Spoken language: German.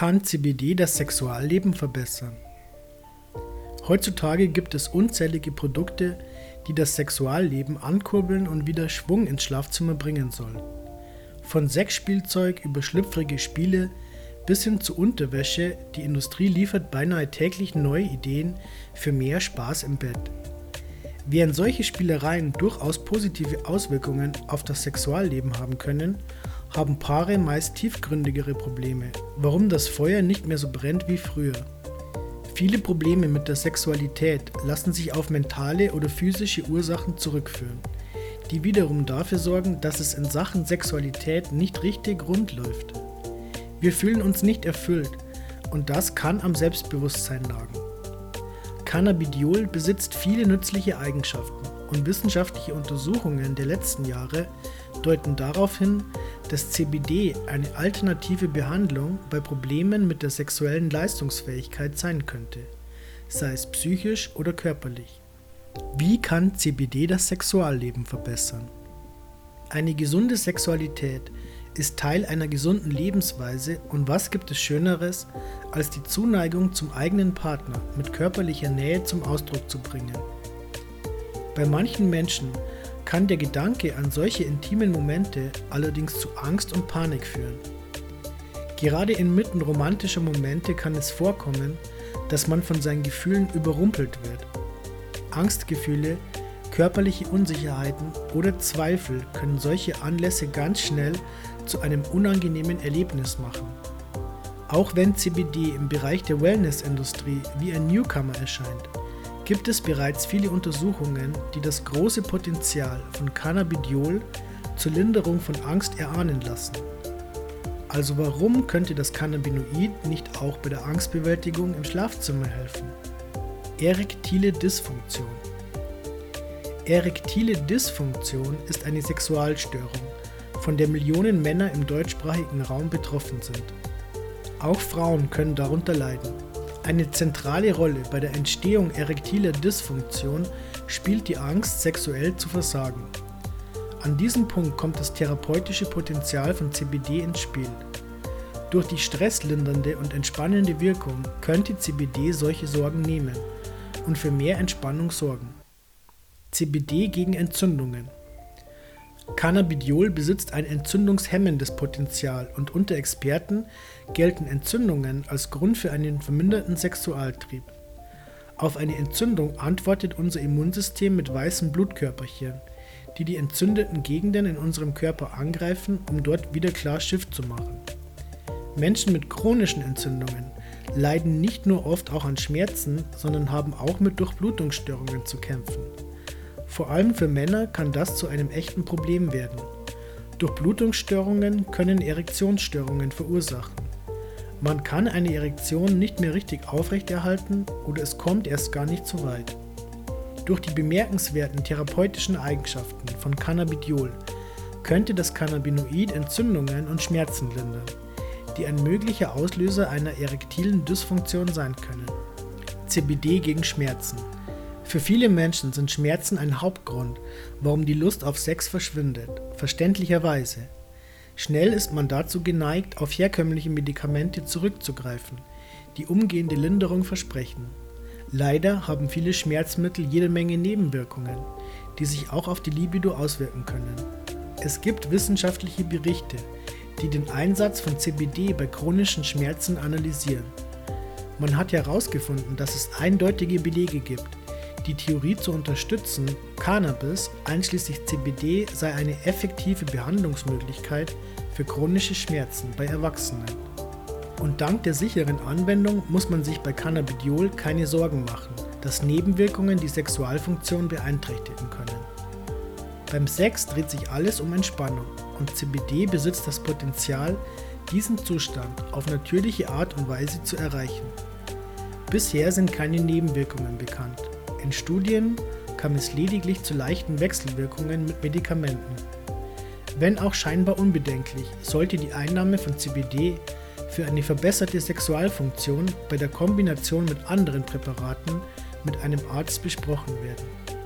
kann CBD das Sexualleben verbessern? Heutzutage gibt es unzählige Produkte, die das Sexualleben ankurbeln und wieder Schwung ins Schlafzimmer bringen sollen. Von Sexspielzeug über schlüpfrige Spiele bis hin zu Unterwäsche, die Industrie liefert beinahe täglich neue Ideen für mehr Spaß im Bett. Während solche Spielereien durchaus positive Auswirkungen auf das Sexualleben haben können, haben Paare meist tiefgründigere Probleme, warum das Feuer nicht mehr so brennt wie früher. Viele Probleme mit der Sexualität lassen sich auf mentale oder physische Ursachen zurückführen, die wiederum dafür sorgen, dass es in Sachen Sexualität nicht richtig rund läuft. Wir fühlen uns nicht erfüllt und das kann am Selbstbewusstsein lagen. Cannabidiol besitzt viele nützliche Eigenschaften und wissenschaftliche Untersuchungen der letzten Jahre deuten darauf hin, dass CBD eine alternative Behandlung bei Problemen mit der sexuellen Leistungsfähigkeit sein könnte, sei es psychisch oder körperlich. Wie kann CBD das Sexualleben verbessern? Eine gesunde Sexualität ist Teil einer gesunden Lebensweise und was gibt es Schöneres, als die Zuneigung zum eigenen Partner mit körperlicher Nähe zum Ausdruck zu bringen? Bei manchen Menschen kann der Gedanke an solche intimen Momente allerdings zu Angst und Panik führen. Gerade inmitten romantischer Momente kann es vorkommen, dass man von seinen Gefühlen überrumpelt wird. Angstgefühle, körperliche Unsicherheiten oder Zweifel können solche Anlässe ganz schnell zu einem unangenehmen Erlebnis machen. Auch wenn CBD im Bereich der Wellnessindustrie wie ein Newcomer erscheint, gibt es bereits viele Untersuchungen, die das große Potenzial von Cannabidiol zur Linderung von Angst erahnen lassen. Also warum könnte das Cannabinoid nicht auch bei der Angstbewältigung im Schlafzimmer helfen? Erektile Dysfunktion Erektile Dysfunktion ist eine Sexualstörung, von der Millionen Männer im deutschsprachigen Raum betroffen sind. Auch Frauen können darunter leiden. Eine zentrale Rolle bei der Entstehung erektiler Dysfunktion spielt die Angst, sexuell zu versagen. An diesem Punkt kommt das therapeutische Potenzial von CBD ins Spiel. Durch die stresslindernde und entspannende Wirkung könnte CBD solche Sorgen nehmen und für mehr Entspannung sorgen. CBD gegen Entzündungen Cannabidiol besitzt ein entzündungshemmendes Potenzial und unter Experten gelten Entzündungen als Grund für einen verminderten Sexualtrieb. Auf eine Entzündung antwortet unser Immunsystem mit weißen Blutkörperchen, die die entzündeten Gegenden in unserem Körper angreifen, um dort wieder klar Schiff zu machen. Menschen mit chronischen Entzündungen leiden nicht nur oft auch an Schmerzen, sondern haben auch mit Durchblutungsstörungen zu kämpfen. Vor allem für Männer kann das zu einem echten Problem werden. Durchblutungsstörungen können Erektionsstörungen verursachen. Man kann eine Erektion nicht mehr richtig aufrechterhalten oder es kommt erst gar nicht so weit. Durch die bemerkenswerten therapeutischen Eigenschaften von Cannabidiol könnte das Cannabinoid Entzündungen und Schmerzen lindern, die ein möglicher Auslöser einer erektilen Dysfunktion sein können. CBD gegen Schmerzen. Für viele Menschen sind Schmerzen ein Hauptgrund, warum die Lust auf Sex verschwindet, verständlicherweise. Schnell ist man dazu geneigt, auf herkömmliche Medikamente zurückzugreifen, die umgehende Linderung versprechen. Leider haben viele Schmerzmittel jede Menge Nebenwirkungen, die sich auch auf die Libido auswirken können. Es gibt wissenschaftliche Berichte, die den Einsatz von CBD bei chronischen Schmerzen analysieren. Man hat herausgefunden, dass es eindeutige Belege gibt, die Theorie zu unterstützen, Cannabis einschließlich CBD sei eine effektive Behandlungsmöglichkeit für chronische Schmerzen bei Erwachsenen. Und dank der sicheren Anwendung muss man sich bei Cannabidiol keine Sorgen machen, dass Nebenwirkungen die Sexualfunktion beeinträchtigen können. Beim Sex dreht sich alles um Entspannung und CBD besitzt das Potenzial, diesen Zustand auf natürliche Art und Weise zu erreichen. Bisher sind keine Nebenwirkungen bekannt in Studien kam es lediglich zu leichten Wechselwirkungen mit Medikamenten. Wenn auch scheinbar unbedenklich, sollte die Einnahme von CBD für eine verbesserte Sexualfunktion bei der Kombination mit anderen Präparaten mit einem Arzt besprochen werden.